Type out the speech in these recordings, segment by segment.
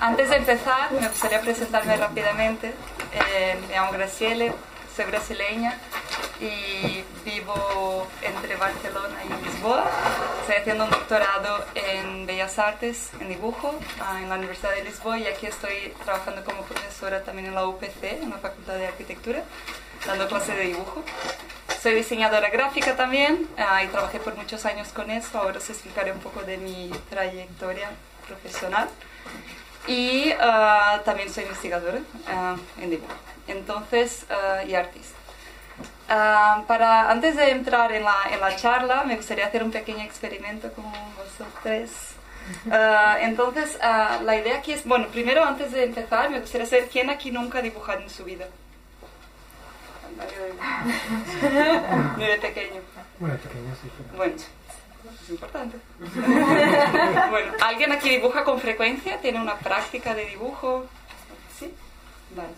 antes de empezar, me gustaría presentarme rápidamente. Eh, me llamo Graciele, soy brasileña y vivo entre Barcelona y Lisboa. Estoy haciendo un doctorado en Bellas Artes, en dibujo, ah, en la Universidad de Lisboa y aquí estoy trabajando como profesora también en la UPC, en la Facultad de Arquitectura, dando clases de dibujo. Soy diseñadora gráfica también ah, y trabajé por muchos años con eso. Ahora os explicaré un poco de mi trayectoria profesional. Y ah, también soy investigadora en dibujo entonces, y artista. para, antes de entrar en la, en la, charla, me gustaría hacer un pequeño experimento con vosotros. entonces, la idea aquí es, bueno, primero antes de empezar, me gustaría saber quién aquí nunca ha dibujado en su vida. Ni de pequeño. Bueno, pequeño sí. Bueno, es importante. bueno, ¿alguien aquí dibuja con frecuencia? ¿Tiene una práctica de dibujo? ¿Sí? Vale.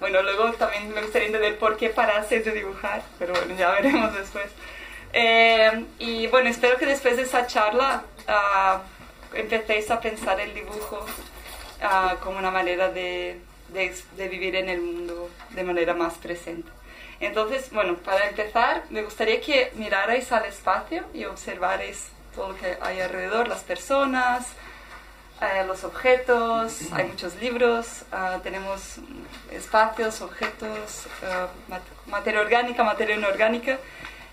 Bueno, luego también me gustaría entender por qué paraste de dibujar, pero bueno, ya veremos después. Eh, y bueno, espero que después de esa charla uh, empecéis a pensar el dibujo uh, como una manera de, de, de, vivir en el mundo de manera más presente. Entonces, bueno, para empezar, me gustaría que mirarais al espacio y observarais todo lo que hay alrededor, las personas, eh, los objetos, hay muchos libros, ah, tenemos espacios, objetos, ah, materia orgánica, materia inorgánica.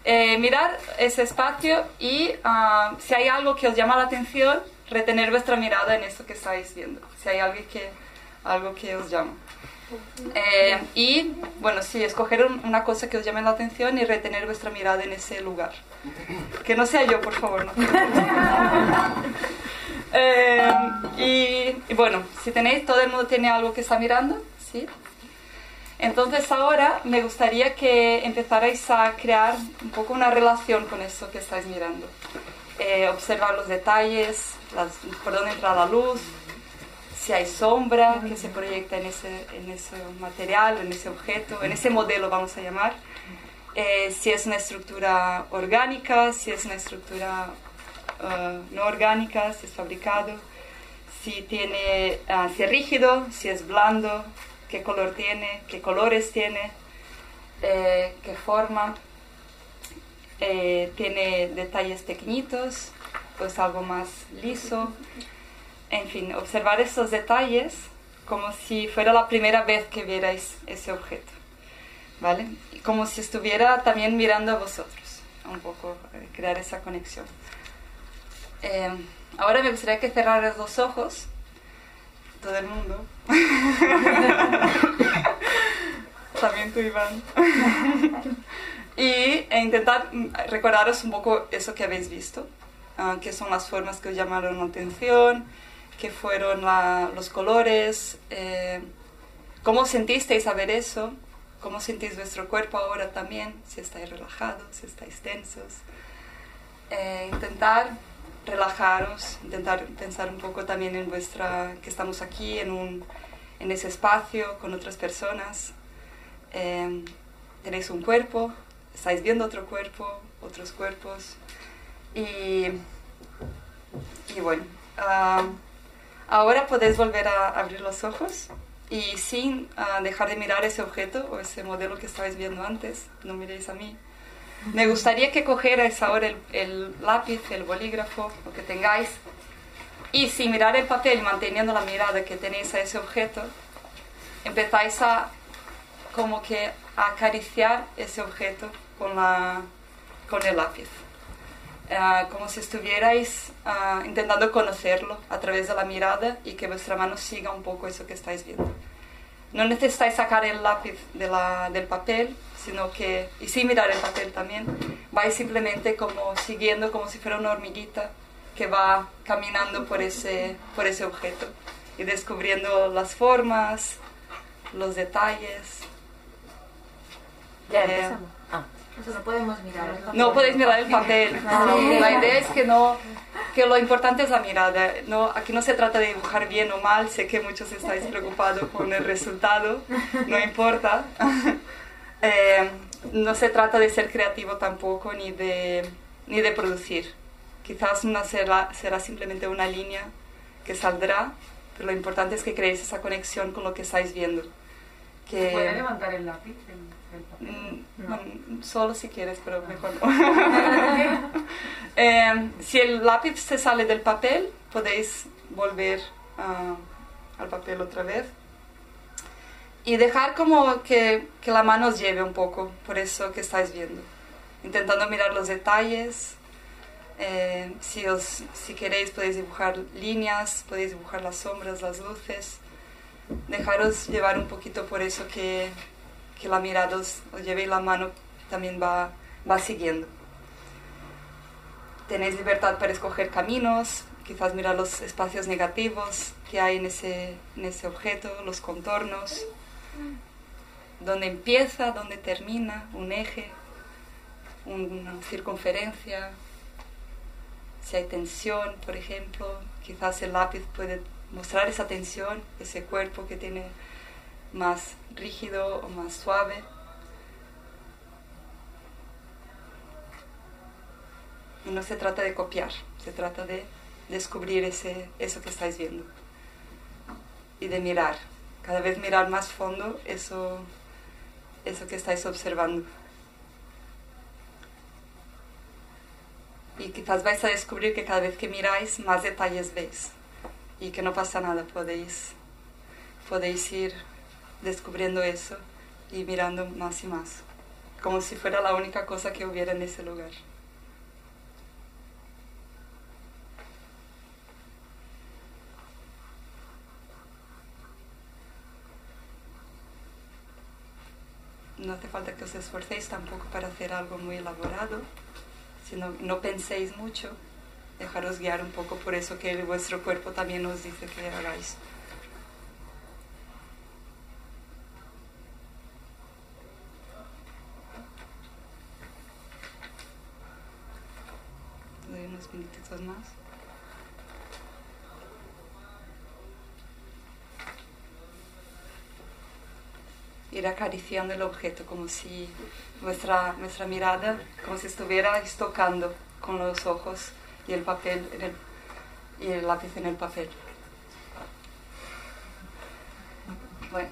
Eh, mirar ese espacio y ah, si hay algo que os llama la atención, retener vuestra mirada en eso que estáis viendo, si hay algo que, algo que os llama. Eh, y bueno, sí, escoger una cosa que os llame la atención y retener vuestra mirada en ese lugar. Que no sea yo, por favor. ¿no? Eh, y, bueno, si tenéis, todo el mundo tiene algo que está mirando, ¿sí? Entonces ahora me gustaría que empezarais a crear un poco una relación con eso que estáis mirando. Eh, observar los detalles, por dónde entra la luz, si hay sombra que se proyecta en ese, en ese material, en ese objeto, en ese modelo vamos a llamar. Eh, si es una estructura orgánica, si es una estructura Uh, no orgánicas, si es fabricado, si, tiene, uh, si es rígido, si es blando, qué color tiene, qué colores tiene, eh, qué forma, eh, tiene detalles pequeñitos, pues algo más liso. En fin, observar esos detalles como si fuera la primera vez que vierais ese objeto, ¿vale? Como si estuviera también mirando a vosotros, un poco eh, crear esa conexión. Eh, ahora me gustaría que cerraras los ojos, todo el mundo. También tú, Iván. y e intentar recordaros un poco eso que habéis visto, uh, qué son las formas que os llamaron la atención, qué fueron los colores, eh, cómo sentisteis a ver eso, cómo sentís vuestro cuerpo ahora también, si estáis relajados, si estáis tensos. Eh, intentar relajaros, intentar pensar un poco también en vuestra, que estamos aquí en, un, en ese espacio con otras personas. Em, tenéis un cuerpo, estáis viendo otro cuerpo, otros cuerpos. Y, y bueno, ahora podéis volver a abrir los ojos y sin ah, dejar de mirar ese objeto o ese modelo que estáis viendo antes, no miréis a mí me gustaría que cogierais ahora el, el, lápiz, el bolígrafo, lo que tengáis, y sin mirar el papel, manteniendo la mirada que tenéis a ese objeto, empezáis a como que acariciar ese objeto con, la, con el lápiz. Uh, como si estuvierais uh, intentando conocerlo a través de la mirada y que vuestra mano siga un poco eso que estáis viendo. No necesitáis sacar el lápiz de la, del papel, sino que, y sin mirar el papel también, vais simplemente como siguiendo como si fuera una hormiguita que va caminando por ese, por ese objeto y descubriendo las formas, los detalles. Ya eh, no podemos mirar el papel. No podéis mirar el papel. La idea es que no, que lo importante es la mirada. No, aquí no se trata de dibujar bien o mal. Sé que muchos estáis preocupados con el resultado. No importa. Eh, no se trata de ser creativo tampoco ni de, ni de producir. Quizás una será, será simplemente una línea que saldrá, pero lo importante es que creéis esa conexión con lo que estáis viendo. Que, ¿Puede levantar el lápiz? Mm, solo si quieres, pero mejor no. Eh, si el lápiz se sale del papel, podéis volver ah, al papel otra vez. Y dejar como que, que, la mano os lleve un poco por eso que estáis viendo. Intentando mirar los detalles. Eh, si, os, si queréis podéis dibujar líneas, podéis dibujar las sombras, las luces. Dejaros llevar un poquito por eso que, que la mirada os, lleve y la mano también va, va siguiendo. Tenéis libertad para escoger caminos, quizás mirar los espacios negativos que hay en ese, en ese objeto, los contornos, dónde empieza, dónde termina, un eje, una circunferencia, si hay tensión, por ejemplo, quizás el lápiz puede mostrar esa tensión, ese cuerpo que tiene más rígido o más suave. Y no se trata de copiar, se trata de descubrir ese, eso que estáis viendo y de mirar, cada vez mirar más fondo eso, eso que estáis observando. Y quizás vais a descubrir que cada vez que miráis más detalles veis y que no pasa nada, podéis, podéis ir descubriendo eso y mirando más y más, como si fuera la única cosa que hubiera en ese lugar. No hace falta que os esforcéis tampoco para hacer algo muy elaborado, sino no penséis mucho, dejaros guiar un poco por eso que vuestro cuerpo también os dice que hagáis. Más. Ir acariciando el objeto como si nuestra, nuestra mirada, como si estuviera tocando con los ojos y el papel y el lápiz en el papel. Bueno.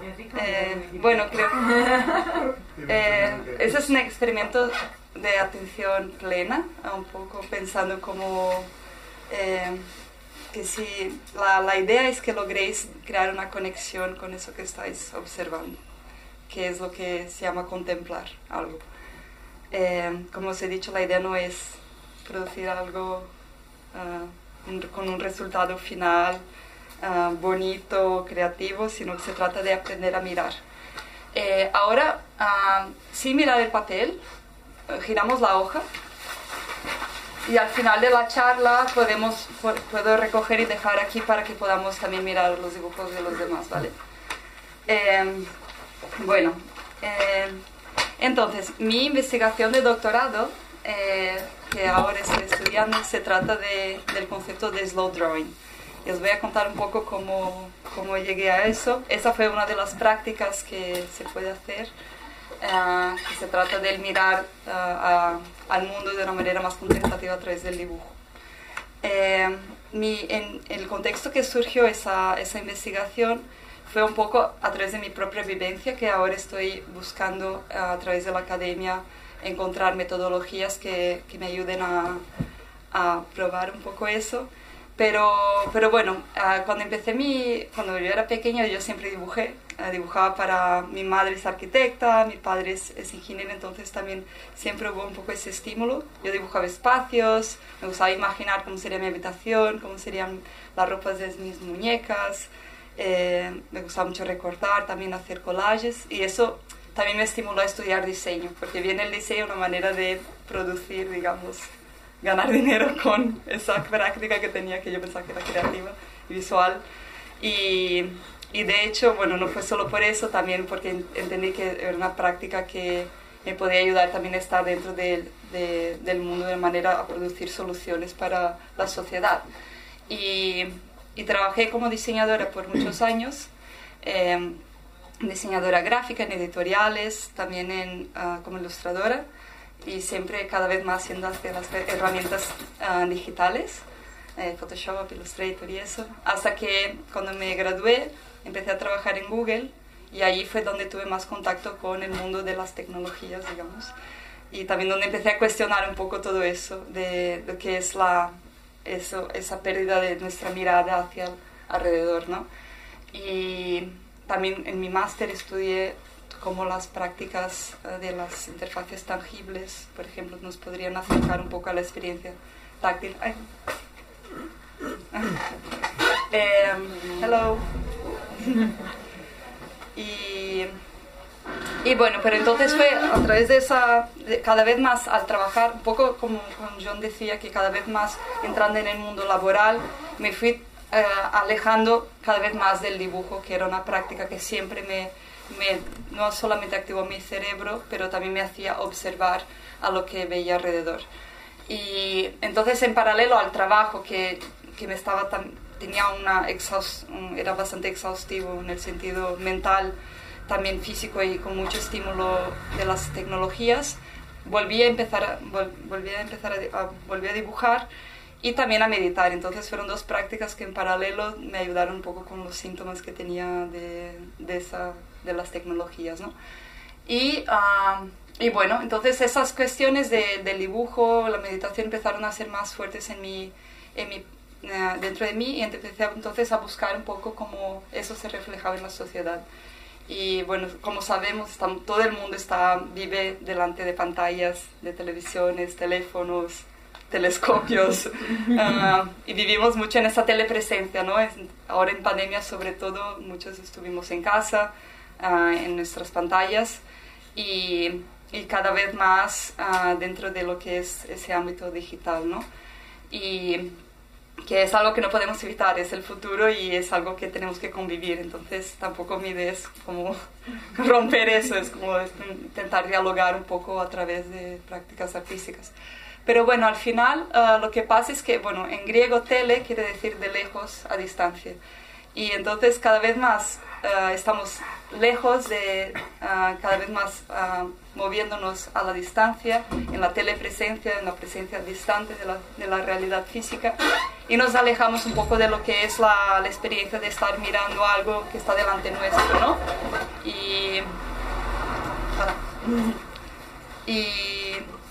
Eh, bueno, creo que eh, ese es un experimento de atención plena, un poco pensando como eh, que si la, la, idea es que logréis crear una conexión con eso que estáis observando, que es lo que se llama contemplar algo. Eh, como os he dicho, la idea no es producir algo uh, con un resultado final uh, bonito, creativo, sino que se trata de aprender a mirar. Eh, ahora, uh, sin mirar el papel, giramos la hoja y al final de la charla podemos, puedo recoger y dejar aquí para que podamos también mirar los dibujos de los demás, ¿vale? Em, bueno, em, entonces, mi investigación de doctorado, eh, que ahora estoy estudiando, se trata de, del concepto de slow drawing. Y os voy a contar un poco cómo, cómo llegué a eso. Esa fue una de las prácticas que se puede hacer que se trata de mirar eh, al mundo de una manera más contemplativa a través del dibujo. Eh, mi, en, el contexto que surgió esa, esa investigación fue un poco a través de mi propia vivencia, que ahora estoy buscando a través de la academia encontrar metodologías que, que me ayuden a, a, probar un poco eso. Pero, pero bueno, cuando empecé mi, cuando yo era pequeña yo siempre dibujé, dibujaba para mi madre es arquitecta, mi padre es, es, ingeniero, entonces también siempre hubo un poco ese estímulo. Yo dibujaba espacios, me gustaba imaginar cómo sería mi habitación, cómo serían las ropas de mis muñecas, eh, me gustaba mucho recortar, también hacer collages y eso también me estimuló a estudiar diseño, porque viene el diseño una manera de producir, digamos, ganar dinero con esa práctica que tenía, que yo pensaba que era creativa y visual. Y y de hecho, bueno, no fue solo por eso, también porque entendí que era una práctica que me podía ayudar también a estar dentro del, del mundo de manera a producir soluciones para la sociedad. Y, y trabajé como diseñadora por muchos años, em, diseñadora gráfica en editoriales, también en, ah, como ilustradora y siempre cada vez más haciendo hacia las herramientas uh, digitales. eh, Photoshop, Illustrator y eso, hasta que cuando me gradué empecé a trabajar en Google y ahí fue donde tuve más contacto con el mundo de las tecnologías, digamos, y también donde empecé a cuestionar un poco todo eso, de lo que es la, eso, esa pérdida de nuestra mirada hacia el alrededor, ¿no? Y también en mi máster estudié cómo las prácticas eh, de las interfaces tangibles, por ejemplo, nos podrían acercar un poco a la experiencia táctil. Em, hello. y, y, bueno, pero entonces fue a través de esa, cada vez más al trabajar, un poco como John decía, que cada vez más entrando en el mundo laboral, me fui eh, alejando cada vez más del dibujo, que era una práctica que siempre me, me, no solamente activó mi cerebro, pero también me hacía observar a lo que veía alrededor. Y entonces en paralelo al trabajo que, que me estaba tan, tenía una era bastante exhaustivo en el sentido mental, también físico y con mucho estímulo de las tecnologías, volví a empezar, volví a, empezar a, volví a dibujar y también a meditar. Entonces fueron dos prácticas que en paralelo me ayudaron un poco con los síntomas que tenía de, de, esa, de las tecnologías. ¿no? Y, ah, y, bueno, entonces esas cuestiones de, del dibujo, la meditación empezaron a ser más fuertes en mi, en mi, eh, dentro de mí y empecé entonces a buscar un poco cómo eso se reflejaba en la sociedad. Y bueno, como sabemos, todo el mundo está, vive delante de pantallas, de televisiones, teléfonos, telescopios ah, y vivimos mucho en esa telepresencia, ¿no? ahora en pandemia sobre todo muchos estuvimos en casa, uh, en nuestras pantallas y, y cada vez más uh, dentro de lo que es ese ámbito digital, ¿no? Y que es algo que no podemos evitar, es el futuro y es algo que tenemos que convivir. Entonces, tampoco mi idea es como romper eso, es como intentar dialogar un poco a través de prácticas artísticas. Pero bueno, al final uh, lo que pasa es que, bueno, en griego tele quiere decir de lejos a distancia. Y entonces cada vez más uh, estamos lejos de, uh, cada vez más moviéndonos a la distancia, en la telepresencia, en la presencia distante de la, de la, realidad física. Y nos alejamos un poco de lo que es la, la experiencia de estar mirando algo que está delante nuestro, ¿no? Y... Y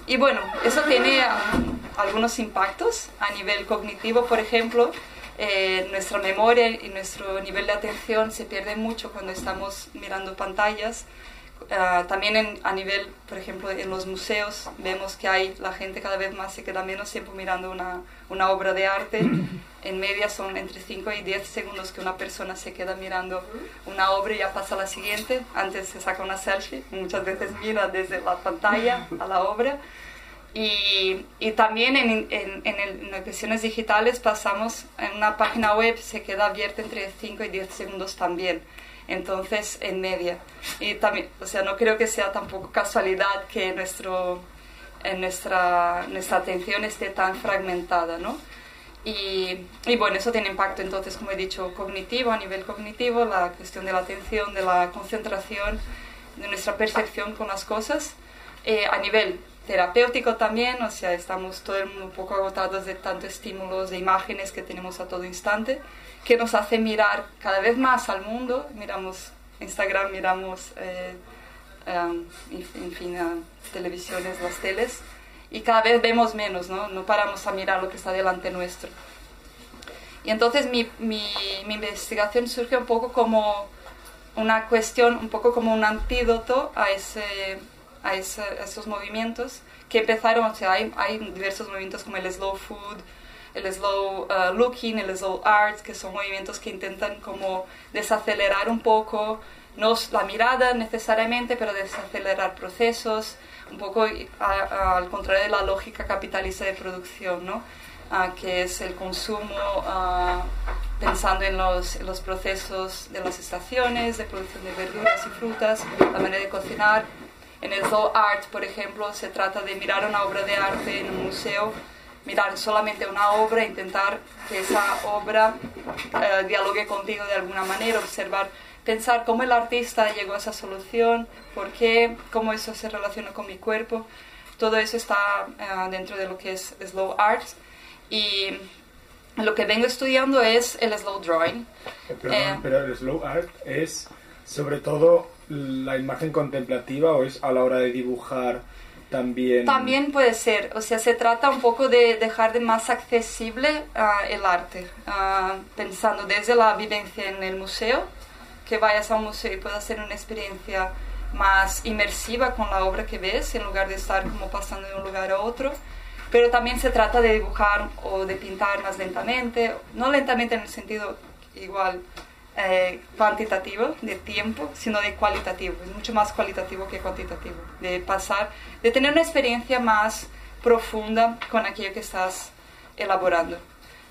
y bueno, eso tiene algunos impactos a nivel cognitivo, por ejemplo, eh, nuestra memoria y nuestro nivel de atención se pierde mucho cuando estamos mirando pantallas. Ah, también a nivel, por ejemplo, en los museos vemos que hay la gente cada vez más se queda menos tiempo mirando una, una obra de arte. En media son entre 5 y 10 segundos que una persona se queda mirando una obra y ya pasa a la siguiente. Antes se saca una selfie, muchas veces mira desde la pantalla a la obra. Y, y también en, en, en, las cuestiones digitales pasamos en una página web, se queda abierta entre 5 y 10 segundos también entonces en media. Y también, o sea, no creo que sea tampoco casualidad que nuestro, en nuestra, nuestra atención esté tan fragmentada, ¿no? Y, y, bueno, eso tiene impacto entonces, como he dicho, cognitivo, a nivel cognitivo, la cuestión de la atención, de la concentración, de nuestra percepción con las cosas. Eh, a nivel terapéutico también, o sea, estamos todo el mundo un poco agotados de tantos estímulos, de imágenes que tenemos a todo instante que nos hace mirar cada vez más al mundo. Miramos Instagram, miramos, eh, em, en fin, televisiones, las teles, y cada vez vemos menos, ¿no? No paramos a mirar lo que está delante nuestro. Y entonces mi, mi, mi investigación surge un poco como una cuestión, un poco como un antídoto a, ese, a, ese, a esos movimientos que empezaron, o sea, hay, hay diversos movimientos como el slow food, el slow uh, looking, el slow art, que son movimientos que intentan como desacelerar un poco, no la mirada necesariamente, pero desacelerar procesos, un poco al contrario de la lógica capitalista de producción, ¿no? Uh, que es el consumo uh, pensando en los, en los, procesos de las estaciones, de producción de verduras y frutas, la manera de cocinar. En el slow art, por ejemplo, se trata de mirar una obra de arte en un museo mirar solamente una obra, intentar que esa obra eh, dialogue contigo de alguna manera, observar, pensar cómo el artista llegó a esa solución, por qué, cómo eso se relaciona con mi cuerpo. Todo eso está eh, dentro de lo que es slow art. Y, lo que vengo estudiando es el slow drawing. Eh, perdón, pero el slow art es sobre todo la imagen contemplativa o es a la hora de dibujar también... También puede ser, o sea, se trata un poco de dejar de más accesible ah, el arte, ah, pensando desde la vivencia en el museo, que vayas a un museo y puedas hacer una experiencia más inmersiva con la obra que ves, en lugar de estar como pasando de un lugar a otro. Pero también se trata de dibujar o de pintar más lentamente, no lentamente en el sentido igual eh, cuantitativo de tiempo, sino de cualitativo. Es mucho más cualitativo que cuantitativo. De pasar, de tener una experiencia más profunda con aquello que estás elaborando.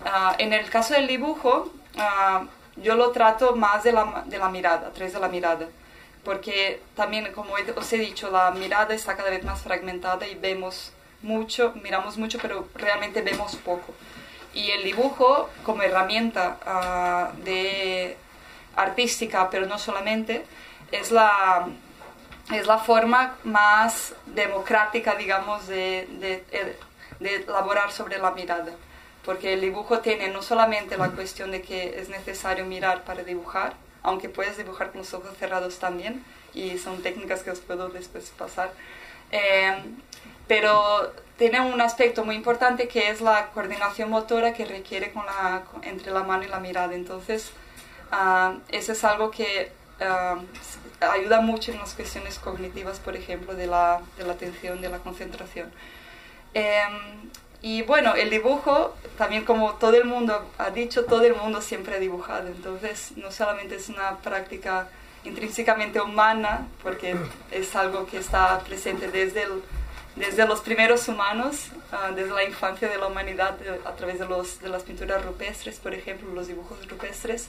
Ah, en el caso del dibujo, ah, yo lo trato más de la, de la mirada, a través de la mirada. Porque también, como os he dicho, la mirada está cada vez más fragmentada y vemos mucho, miramos mucho, pero realmente vemos poco. Y el dibujo como herramienta ah, de artística, pero no solamente, es la, es la forma más democrática, digamos, de, de, de elaborar sobre la mirada. Porque el dibujo tiene no solamente la cuestión de que es necesario mirar para dibujar, aunque puedes dibujar con los ojos cerrados también, y son técnicas que os puedo después pasar, eh, pero tiene un aspecto muy importante que es la coordinación motora que requiere con la, entre la mano y la mirada. Entonces, Ah, eso es algo que ah, ayuda mucho en las cuestiones cognitivas, por ejemplo, de la, de la atención, de la concentración. Em, y bueno, el dibujo, también como todo el mundo ha dicho, todo el mundo siempre ha dibujado. Entonces, no solamente es una práctica intrínsecamente humana, porque es algo que está presente desde el desde los primeros humanos, ah, desde la infancia de la humanidad, a través de, los, de las pinturas rupestres, por ejemplo, los dibujos rupestres,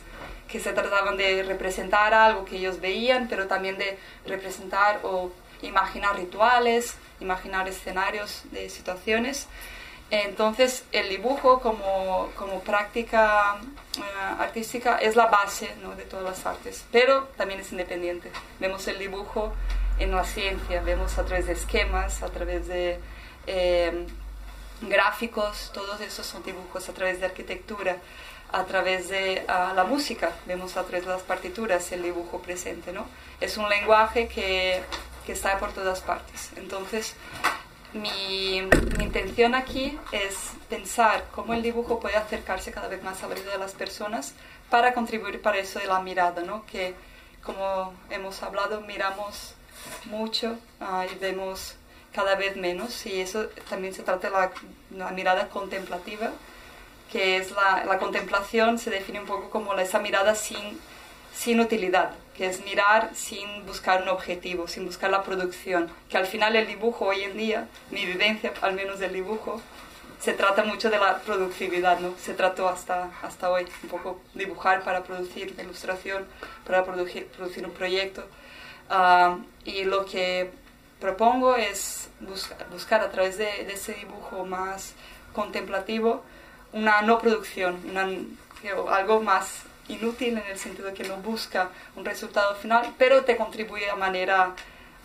que se trataban de representar algo que ellos veían, pero también de representar o imaginar rituales, imaginar escenarios de situaciones. Entonces, el dibujo como, como práctica ah, artística es la base ¿no? de todas las artes, pero también es independiente. Vemos el dibujo en la ciencia, vemos a través de esquemas, a través de eh, gráficos, todos esos son dibujos, a través de arquitectura, a través de ah, la música, vemos a través de las partituras el dibujo presente, ¿no? Es un lenguaje que, que está por todas partes. Entonces, mi, mi, intención aquí es pensar cómo el dibujo puede acercarse cada vez más a la de las personas para contribuir para eso de la mirada, ¿no? Que, como hemos hablado, miramos mucho y vemos cada vez menos y eso también se trata de la, mirada contemplativa, que es la, la, contemplación, se define un poco como esa mirada sin, sin utilidad, que es mirar sin buscar un objetivo, sin buscar la producción, que al final el dibujo hoy en día, mi vivencia al menos del dibujo, se trata mucho de la productividad, ¿no? Se trató hasta, hasta hoy, un poco dibujar para producir ilustración, para producir, producir un proyecto. Ah, y lo que propongo es buscar, a través de, ese dibujo más contemplativo una no producción, algo más inútil en el sentido de que no busca un resultado final, pero te contribuye a manera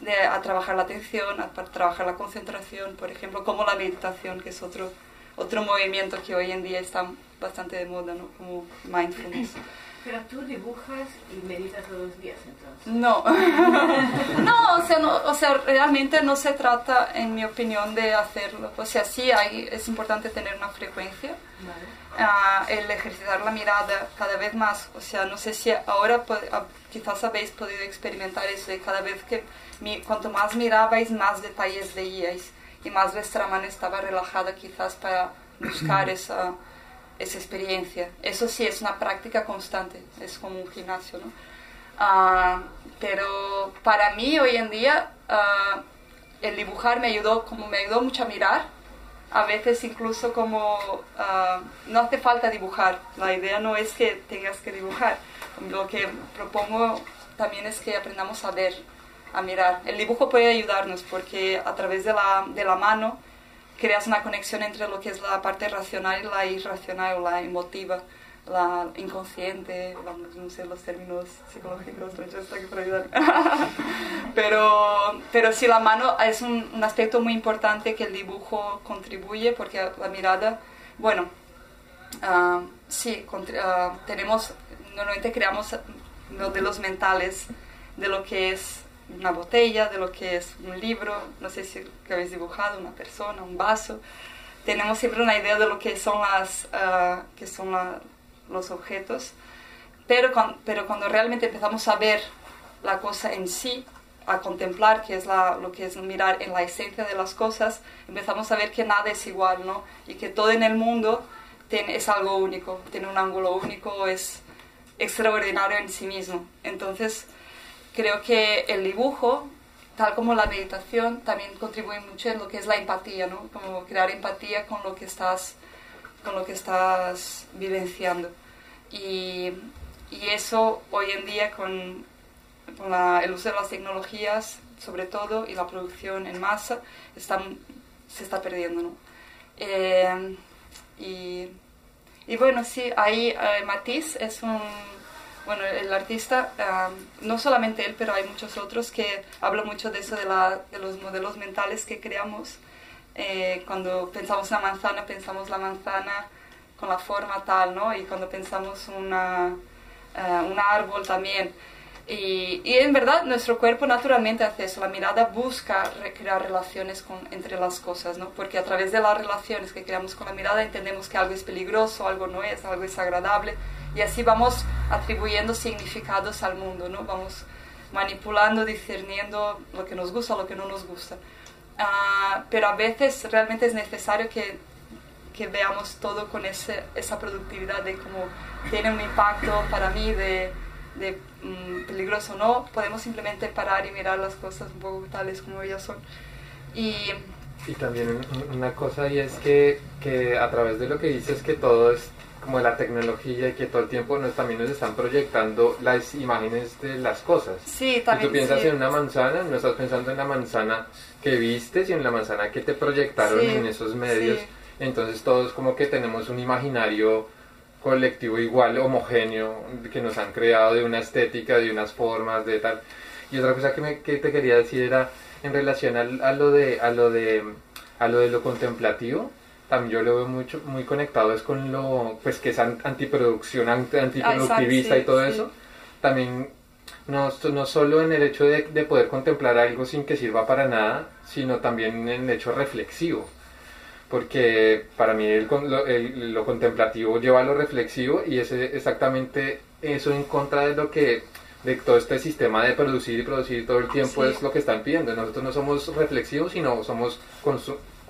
de a trabajar la atención, a, trabajar la concentración, por ejemplo, como la meditación, que es otro, otro movimiento que hoy en día está bastante de moda, ¿no? como mindfulness. Pero tú dibujas y meditas todos los días, entonces. No, no, o sea, no, o sea, realmente no se trata, en mi opinión, de hacerlo. O sea, sí hay, es importante tener una frecuencia, ah, el ejercitar la mirada cada vez más. O sea, no sé si ahora ah, quizás habéis podido experimentar eso, de cada vez que mi, cuanto más mirabais, más detalles veíais y más vuestra mano estaba relajada quizás para buscar esa esa experiencia. Eso sí es una práctica constante, es como un gimnasio, ¿no? Ah, pero para mí hoy en día ah, el dibujar me ayudó, como me ayudó mucho a mirar, a veces incluso como ah, no hace falta dibujar, la idea no es que tengas que dibujar, lo que propongo también es que aprendamos a ver, a mirar. El dibujo puede ayudarnos porque a través de la, de la mano, creas una conexión entre lo que es la parte racional y la irracional, o la emotiva, la inconsciente, vamos, no sé los términos psicológicos, pero, pero sí, la mano es un, un, aspecto muy importante que el dibujo contribuye porque la mirada, bueno, ah, sí, ah, tenemos, normalmente creamos modelos mentales de lo que es una botella, de lo que es un libro, no sé si que habéis dibujado, una persona, un vaso. Tenemos siempre una idea de lo que son, las, que son los objetos, pero, pero cuando realmente empezamos a ver la cosa en sí, a contemplar, que es lo que es mirar en la esencia de las cosas, empezamos a ver que nada es igual, ¿no? Y que todo en el mundo tiene, es algo único, tiene un ángulo único, es extraordinario en sí mismo. Entonces, creo que el dibujo, tal como la meditación, también contribuye mucho en lo que es la empatía, ¿no? Como crear empatía con lo que estás, con lo que estás vivenciando. Y, y eso hoy en día con con el uso de las tecnologías, sobre todo, y la producción en masa, se está perdiendo. ¿no? Eh, y, y, bueno, sí, ahí eh, Matisse es un, bueno, el artista, eh, no solamente él, pero hay muchos otros que hablan mucho de eso, de, la, de los modelos mentales que creamos. cuando pensamos una manzana, pensamos la manzana con la forma tal, ¿no? Y cuando pensamos una, un árbol también. Y, y, en verdad nuestro cuerpo naturalmente hace eso, la mirada busca crear relaciones con, entre las cosas, ¿no? porque a través de las relaciones que creamos con la mirada entendemos que algo es peligroso, algo no es, algo es agradable, y así vamos atribuyendo significados al mundo, ¿no? vamos manipulando, discerniendo lo que nos gusta, lo que no nos gusta. Uh, pero a veces realmente es necesario que, que veamos todo con ese, esa productividad de cómo tiene un impacto para mí de de mm, peligroso no, podemos simplemente parar y mirar las cosas un poco tales como ellas son. Y, y también una cosa y es que, que a través de lo que dices que todo es como la tecnología y que todo el tiempo nos, también nos están proyectando las imágenes de las cosas. Sí, también. Si tú piensas en una manzana, no estás pensando en la manzana que viste, sino en la manzana que te proyectaron en esos medios. Entonces todos como que tenemos un imaginario colectivo igual, homogéneo, que nos han creado de una estética, de unas formas, de tal. Y otra cosa que, me, que te quería decir era en relación a, lo de, a, lo de, a lo de lo contemplativo, también yo lo veo mucho, muy conectado es con lo, pues que es antiproducción, antiproductivista y todo eso. También no, no solo en el hecho de, de poder contemplar algo sin que sirva para nada, sino también en el hecho reflexivo porque para mí lo, contemplativo lleva a lo reflexivo y es exactamente eso en contra de lo que de todo este sistema de producir y producir todo el tiempo es lo que están pidiendo. Nosotros no somos reflexivos, sino somos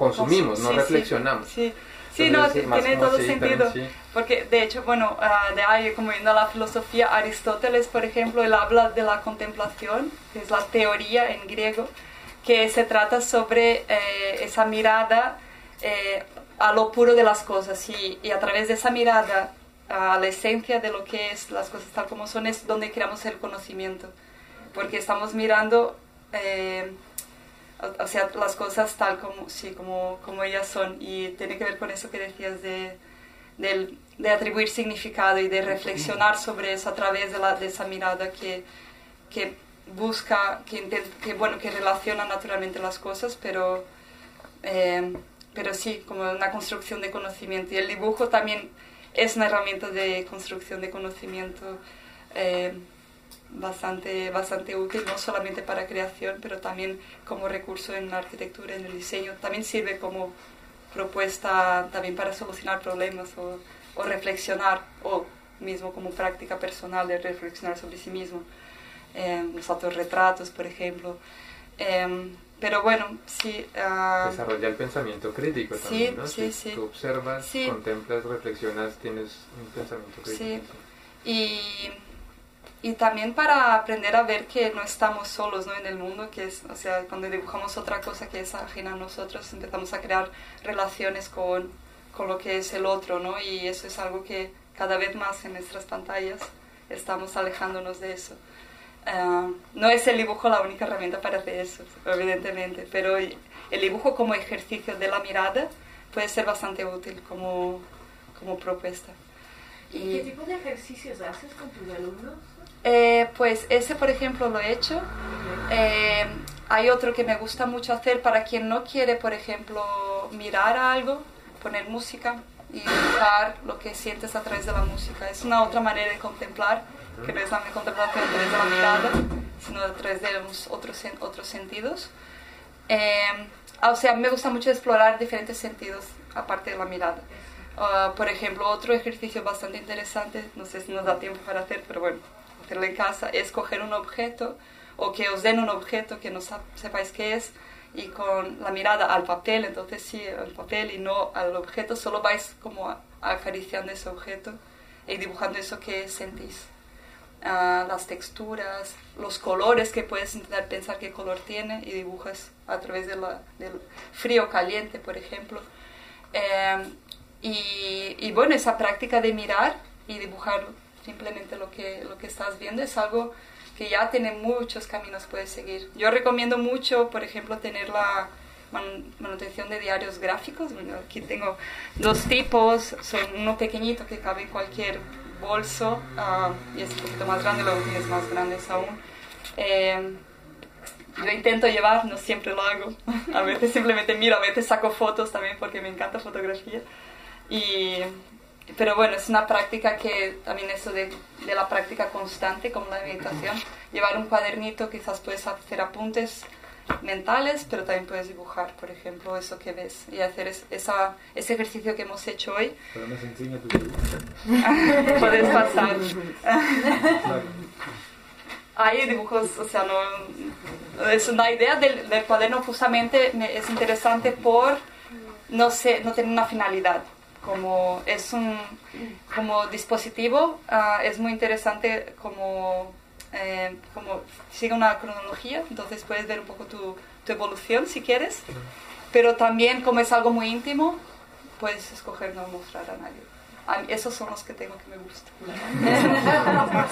consumimos, no reflexionamos. Sí, sí. no, tiene todo sentido. Porque, de hecho, bueno, uh, de ahí, como viendo la filosofía, Aristóteles, por ejemplo, él habla de la contemplación, que es la teoría en griego, que se trata sobre eh, esa mirada eh, a lo puro de las cosas y, y, a través de esa mirada a la esencia de lo que es las cosas tal como son es donde creamos el conocimiento porque estamos mirando eh, o, sea las cosas tal como sí como, como ellas son y tiene que ver con eso que decías de, de, de atribuir significado y de reflexionar sobre eso a través de, la, de esa mirada que, que busca que, que, bueno que relaciona naturalmente las cosas pero eh, pero sí, como una construcción de conocimiento. Y el dibujo también es una herramienta de construcción de conocimiento eh, bastante, bastante útil, no solamente para creación, pero también como recurso en la arquitectura, en el diseño. También sirve como propuesta también para solucionar problemas o, o reflexionar, o mismo como práctica personal de reflexionar sobre sí mismo. Eh, los autorretratos, por ejemplo. Eh, pero bueno, sí. Uh, Desarrolla el pensamiento crítico también, ¿no? Sí, sí. Tú observas, contemplas, reflexionas, tienes un pensamiento crítico. Sí. Y, y también para aprender a ver que no estamos solos ¿no? en el mundo, que es, o sea, cuando dibujamos otra cosa que es ajena a nosotros, empezamos a crear relaciones con, con lo que es el otro, ¿no? Y eso es algo que cada vez más en nuestras pantallas estamos alejándonos de eso. Ah, no es el dibujo la única herramienta para hacer eso, evidentemente, pero el dibujo como ejercicio de la mirada puede ser bastante útil como, como propuesta. ¿Y qué tipo de ejercicios haces con tus alumnos? Eh, pues ese, por ejemplo, lo he hecho. Eh, hay otro que me gusta mucho hacer para quien no quiere, por ejemplo, mirar algo, poner música y dibujar lo que sientes a través de la música. Es una otra manera de contemplar, que no es la contemplación a través de la mirada, sino a través de otros, otros sentidos. Eh, o sea, me gusta mucho explorar diferentes sentidos aparte de la mirada. Ah, por ejemplo, otro ejercicio bastante interesante, no sé si nos da tiempo para hacer, pero bueno, hacerlo en casa, es coger un objeto o que os den un objeto que no sepáis qué es y con la mirada al papel, entonces sí, al papel y no al objeto, solo vais como acariciando ese objeto y dibujando eso que sentís. Ah, las texturas, los colores que puedes intentar pensar qué color tiene y dibujas a través de la, del frío caliente, por ejemplo. Em, y, bueno, esa práctica de mirar y dibujar simplemente lo que, lo que estás viendo es algo que ya tiene muchos caminos puedes seguir. Yo recomiendo mucho, por ejemplo, tener la manutención de diarios gráficos. aquí tengo dos tipos, son uno pequeñito que cabe en cualquier bolso ah, y es un poquito más grande, luego tienes más grandes aún. Eh, yo intento llevar, no siempre lo hago. A veces simplemente miro, a veces saco fotos también porque me encanta fotografía. Y, pero bueno, es una práctica que también eso de, de la práctica constante, como la meditación, llevar un cuadernito, quizás puedes hacer apuntes mentales, pero también puedes dibujar, por ejemplo, eso que ves y hacer esa, ese ejercicio que hemos hecho hoy. Pero me enseña tu Puedes pasar. Hay dibujos, o sea, no, es una idea del, del cuaderno justamente es interesante por no, sé, no tener una finalidad como es un como dispositivo ah, es muy interesante como eh, como sigue una cronología entonces puedes ver un poco tu, tu, evolución si quieres. Pero también como es algo muy íntimo puedes escoger no mostrar a nadie. Esos son los que tengo que me gustan.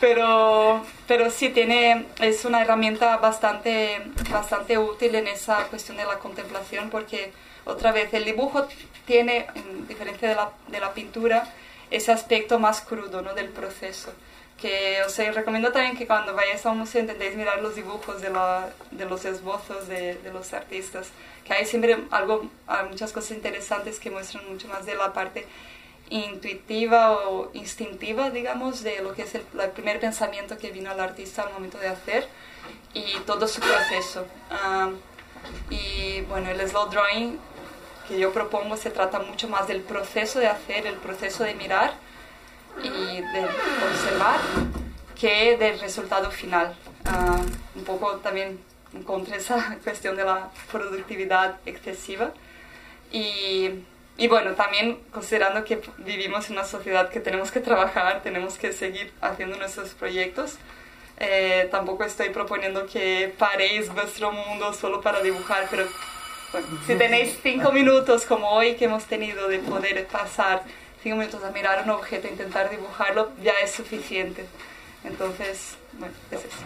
Pero pero sí tiene es una herramienta bastante bastante útil en esa cuestión de la contemplación porque otra vez, el dibujo tiene, en diferencia de la, de la pintura, ese aspecto más crudo ¿no? del proceso. Que os recomiendo también que cuando vayáis a un museo intentéis mirar los dibujos de, la, de los esbozos de, de, los artistas, que hay siempre algo, hay muchas cosas interesantes que muestran mucho más de la parte intuitiva o instintiva, digamos, de lo que es el, el primer pensamiento que vino al artista al momento de hacer y todo su proceso. Ah, y bueno, el slow drawing que yo propongo se trata mucho más del proceso de hacer, el proceso de mirar y de observar que del resultado final. Ah, un poco también contra esa cuestión de la productividad excesiva. Y, y, bueno, también considerando que vivimos en una sociedad que tenemos que trabajar, tenemos que seguir haciendo nuestros proyectos, eh, tampoco estoy proponiendo que paréis vuestro mundo solo para dibujar, pero si tenéis cinco minutos como hoy que hemos tenido de poder pasar cinco minutos a mirar un objeto e intentar dibujarlo, ya es suficiente. Entonces, bueno, es eso.